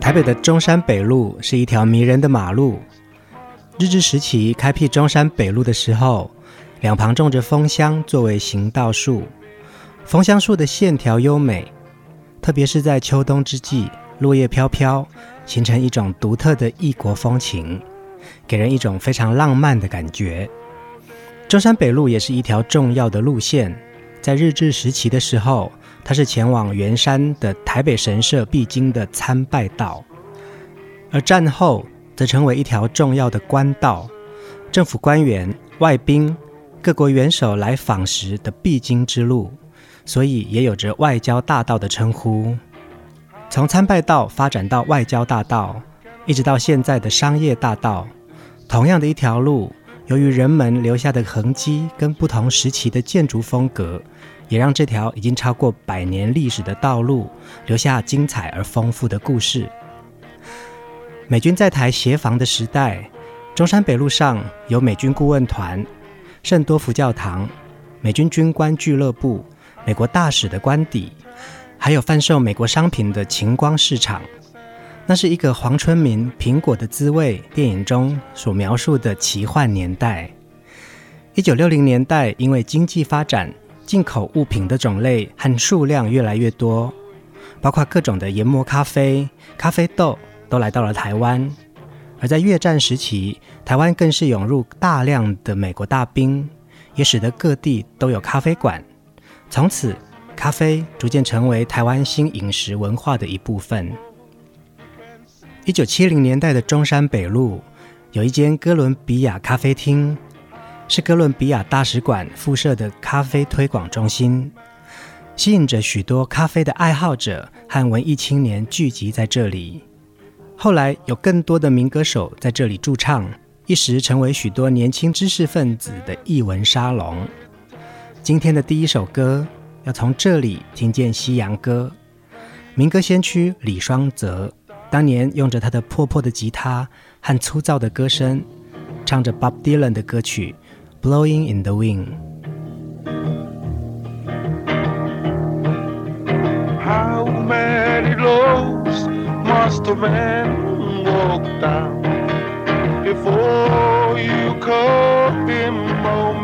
台北的中山北路是一条迷人的马路。日治时期开辟中山北路的时候，两旁种着枫香作为行道树。枫香树的线条优美，特别是在秋冬之际，落叶飘飘，形成一种独特的异国风情，给人一种非常浪漫的感觉。中山北路也是一条重要的路线，在日治时期的时候，它是前往圆山的台北神社必经的参拜道，而战后则成为一条重要的官道，政府官员、外宾、各国元首来访时的必经之路，所以也有着外交大道的称呼。从参拜道发展到外交大道，一直到现在的商业大道，同样的一条路，由于人们留下的痕迹跟不同时期的建筑风格。也让这条已经超过百年历史的道路留下精彩而丰富的故事。美军在台协防的时代，中山北路上有美军顾问团、圣多福教堂、美军军官俱乐部、美国大使的官邸，还有贩售美国商品的晴光市场。那是一个黄春明《苹果的滋味》电影中所描述的奇幻年代。一九六零年代，因为经济发展。进口物品的种类和数量越来越多，包括各种的研磨咖啡、咖啡豆都来到了台湾。而在越战时期，台湾更是涌入大量的美国大兵，也使得各地都有咖啡馆。从此，咖啡逐渐成为台湾新饮食文化的一部分。一九七零年代的中山北路有一间哥伦比亚咖啡厅。是哥伦比亚大使馆附设的咖啡推广中心，吸引着许多咖啡的爱好者和文艺青年聚集在这里。后来有更多的民歌手在这里驻唱，一时成为许多年轻知识分子的艺文沙龙。今天的第一首歌要从这里听见西洋歌，民歌先驱李双泽当年用着他的破破的吉他和粗糙的歌声，唱着 Bob Dylan 的歌曲。Blowing in the wind. How many roads must a man walk down before you call him a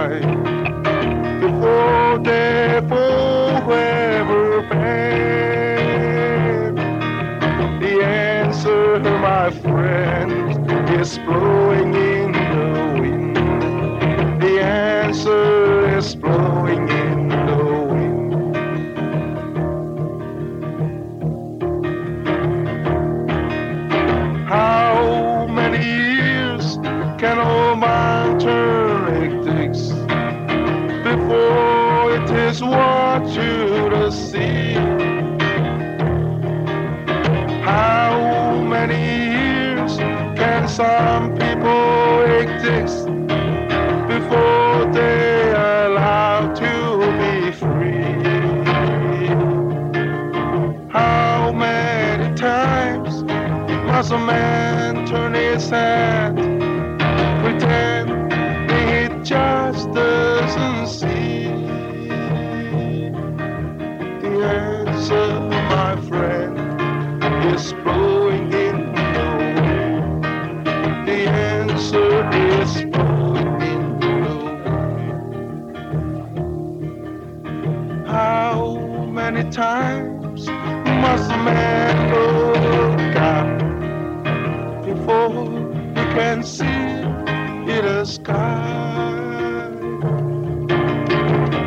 time before they forever pain. The answer, my friend, is blue. Some people hectics before they are allowed to be free? How many times must a man turn his head? Many times must a man look up before he can see the sky?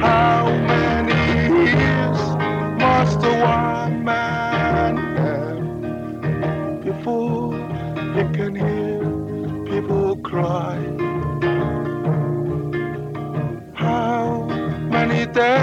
How many years must a one man have before he can hear people cry? How many deaths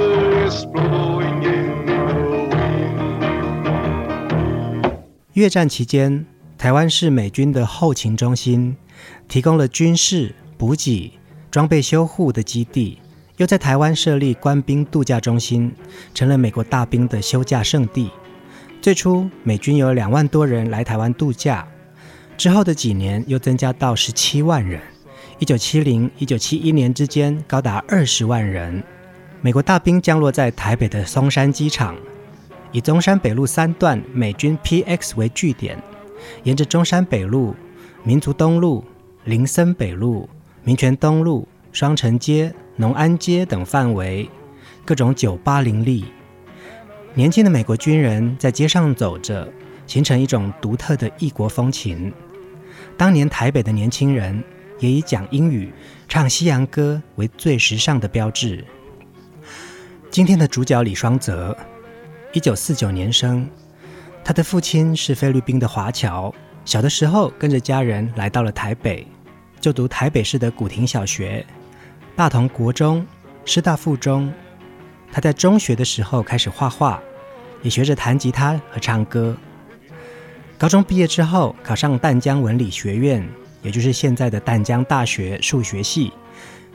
越战期间，台湾是美军的后勤中心，提供了军事、补给、装备修护的基地，又在台湾设立官兵度假中心，成了美国大兵的休假胜地。最初，美军有两万多人来台湾度假，之后的几年又增加到十七万人。一九七零、一九七一年之间，高达二十万人。美国大兵降落在台北的松山机场，以中山北路三段美军 PX 为据点。沿着中山北路、民族东路、林森北路、民权东路、双城街、农安街等范围，各种酒吧林立。年轻的美国军人在街上走着，形成一种独特的异国风情。当年台北的年轻人也以讲英语、唱西洋歌为最时尚的标志。今天的主角李双泽，一九四九年生。他的父亲是菲律宾的华侨，小的时候跟着家人来到了台北，就读台北市的古亭小学、大同国中、师大附中。他在中学的时候开始画画，也学着弹吉他和唱歌。高中毕业之后，考上淡江文理学院，也就是现在的淡江大学数学系。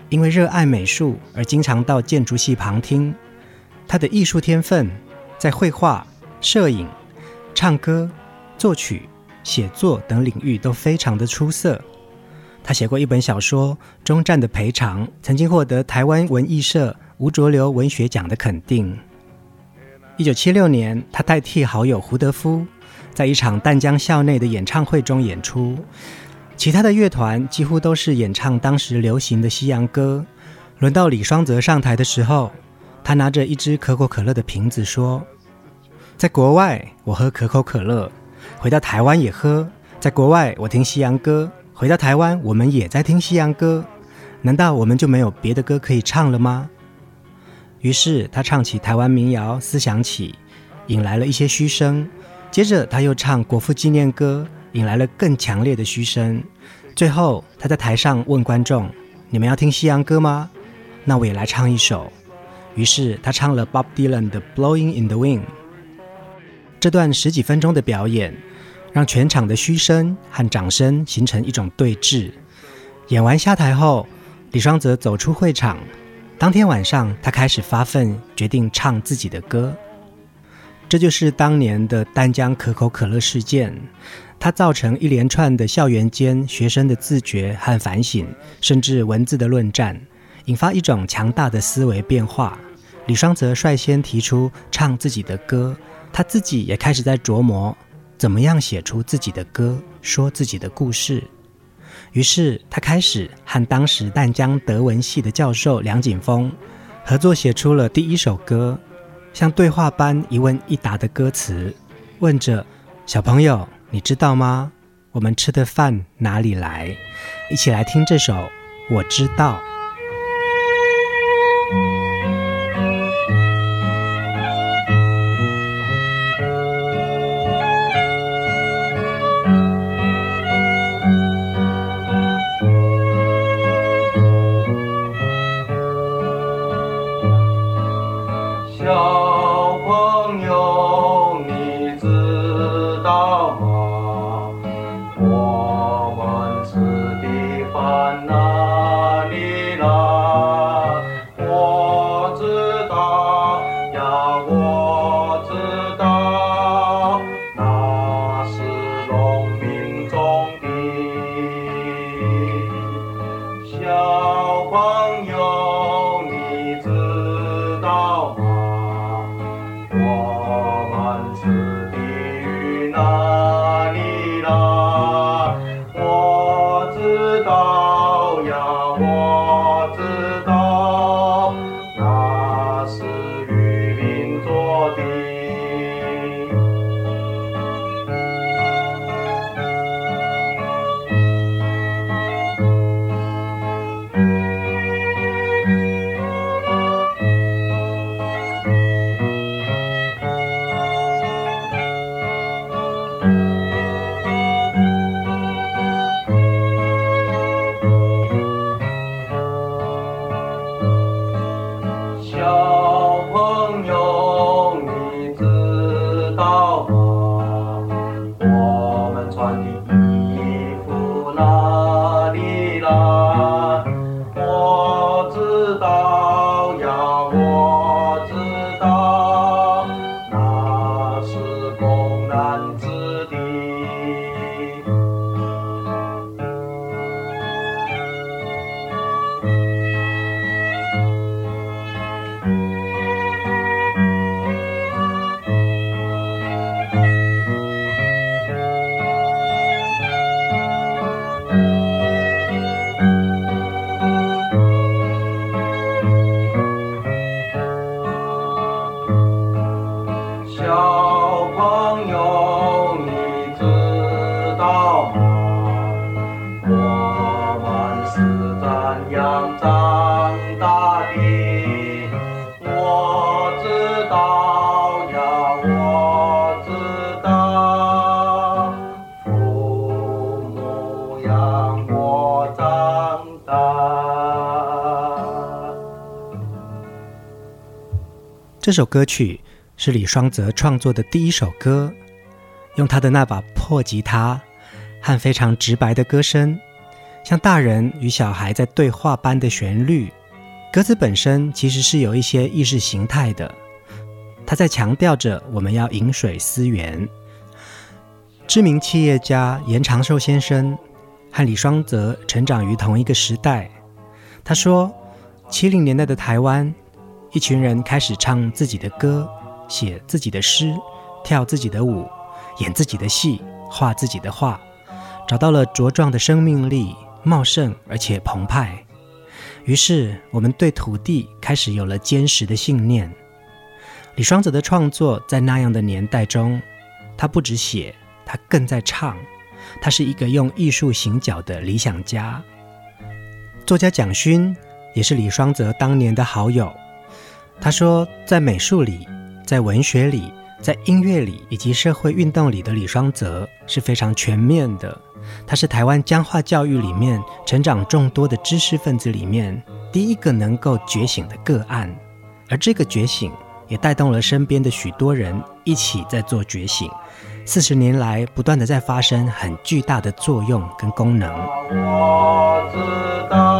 因为热爱美术而经常到建筑系旁听。他的艺术天分在绘画、摄影。唱歌、作曲、写作等领域都非常的出色。他写过一本小说《终战的赔偿》，曾经获得台湾文艺社吴浊流文学奖的肯定。一九七六年，他代替好友胡德夫，在一场淡江校内的演唱会中演出。其他的乐团几乎都是演唱当时流行的西洋歌。轮到李双泽上台的时候，他拿着一支可口可乐的瓶子说。在国外，我喝可口可乐；回到台湾也喝。在国外，我听西洋歌；回到台湾，我们也在听西洋歌。难道我们就没有别的歌可以唱了吗？于是他唱起台湾民谣《思想起》，引来了一些嘘声。接着他又唱国父纪念歌，引来了更强烈的嘘声。最后他在台上问观众：“你们要听西洋歌吗？那我也来唱一首。”于是他唱了 Bob Dylan 的《Blowing in the Wind》。这段十几分钟的表演，让全场的嘘声和掌声形成一种对峙。演完下台后，李双泽走出会场。当天晚上，他开始发奋，决定唱自己的歌。这就是当年的丹江可口可乐事件，它造成一连串的校园间学生的自觉和反省，甚至文字的论战，引发一种强大的思维变化。李双泽率先提出唱自己的歌。他自己也开始在琢磨，怎么样写出自己的歌，说自己的故事。于是他开始和当时淡江德文系的教授梁景峰合作，写出了第一首歌，像对话般一问一答的歌词，问着小朋友：“你知道吗？我们吃的饭哪里来？”一起来听这首《我知道》。长大，我知道，让我知道，我让我长大这首歌曲是李双泽创作的第一首歌，用他的那把破吉他和非常直白的歌声，像大人与小孩在对话般的旋律。歌词本身其实是有一些意识形态的，他在强调着我们要饮水思源。知名企业家严长寿先生和李双泽成长于同一个时代，他说：七零年代的台湾。一群人开始唱自己的歌，写自己的诗，跳自己的舞，演自己的戏，画自己的画，找到了茁壮的生命力，茂盛而且澎湃。于是，我们对土地开始有了坚实的信念。李双泽的创作在那样的年代中，他不止写，他更在唱。他是一个用艺术行脚的理想家。作家蒋勋也是李双泽当年的好友。他说，在美术里，在文学里，在音乐里，以及社会运动里的李双泽是非常全面的。他是台湾僵化教育里面成长众多的知识分子里面第一个能够觉醒的个案，而这个觉醒也带动了身边的许多人一起在做觉醒。四十年来，不断的在发生很巨大的作用跟功能。我知道。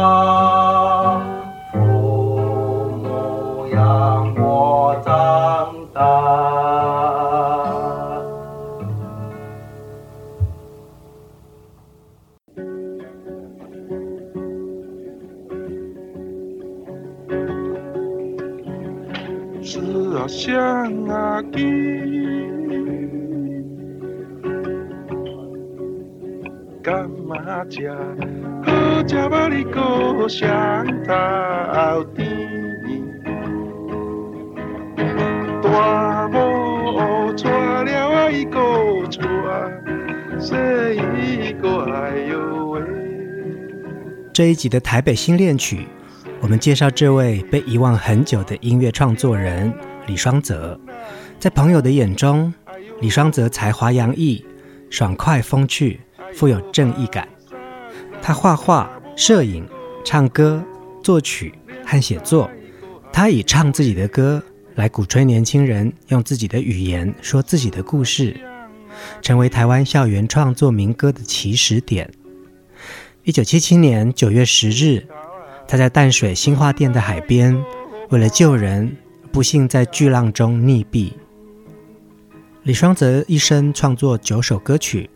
乡阿弟。干嘛吃？好吃吧你故乡头甜。大母娶了啊伊个娶，细伊个哎呦喂。这一集的台北新恋曲，我们介绍这位被遗忘很久的音乐创作人李双泽。在朋友的眼中，李双泽才华洋溢，爽快风趣，富有正义感。他画画、摄影、唱歌、作曲和写作。他以唱自己的歌来鼓吹年轻人用自己的语言说自己的故事，成为台湾校园创作民歌的起始点。一九七七年九月十日，他在淡水新化店的海边，为了救人，不幸在巨浪中溺毙。李双泽一生创作九首歌曲，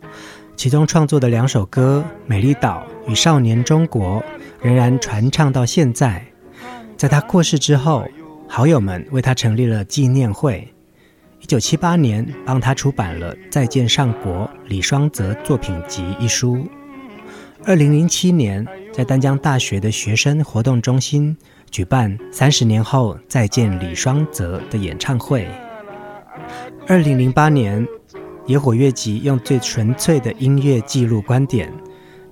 其中创作的两首歌《美丽岛》与《少年中国》仍然传唱到现在。在他过世之后，好友们为他成立了纪念会，一九七八年帮他出版了《再见上国李双泽作品集》一书。二零零七年，在丹江大学的学生活动中心举办《三十年后再见李双泽》的演唱会。二零零八年，野火乐集用最纯粹的音乐记录观点，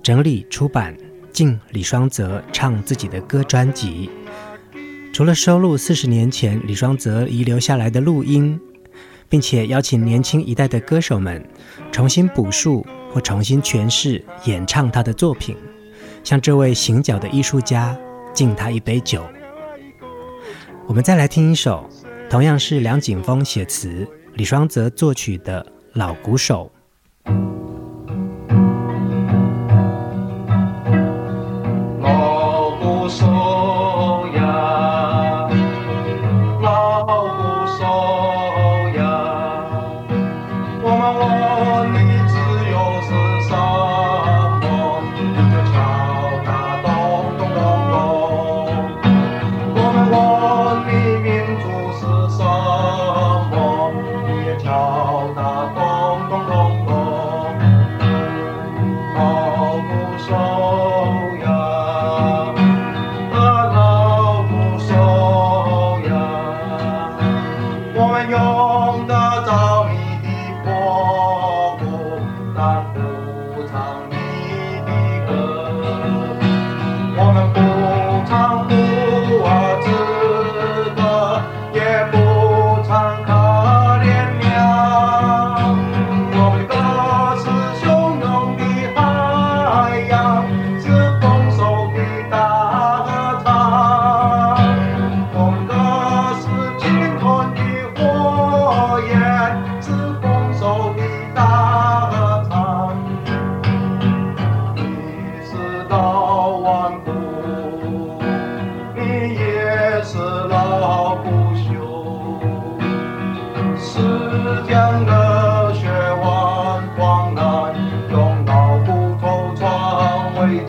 整理出版《敬李双泽唱自己的歌》专辑。除了收录四十年前李双泽遗留下来的录音，并且邀请年轻一代的歌手们重新补述或重新诠释演唱他的作品，像这位行脚的艺术家敬他一杯酒。我们再来听一首，同样是梁景峰写词、李双泽作曲的。老鼓手。李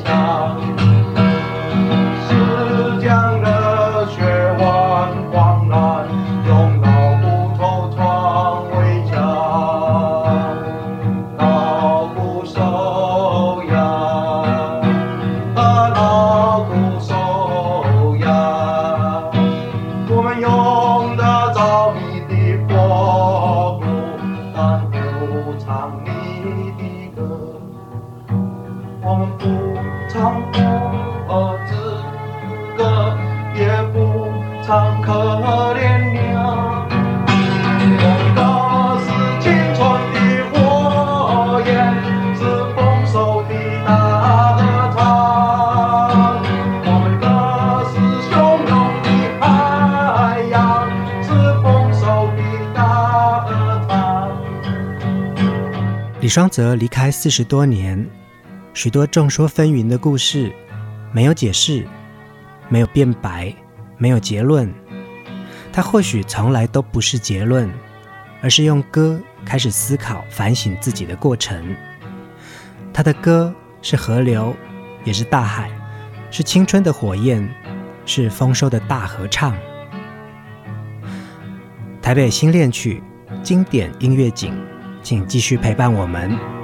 双泽离开四十多年，许多众说纷纭的故事，没有解释，没有辩白，没有结论。他或许从来都不是结论，而是用歌开始思考、反省自己的过程。他的歌是河流，也是大海，是青春的火焰，是丰收的大合唱。台北新恋曲，经典音乐景。请继续陪伴我们。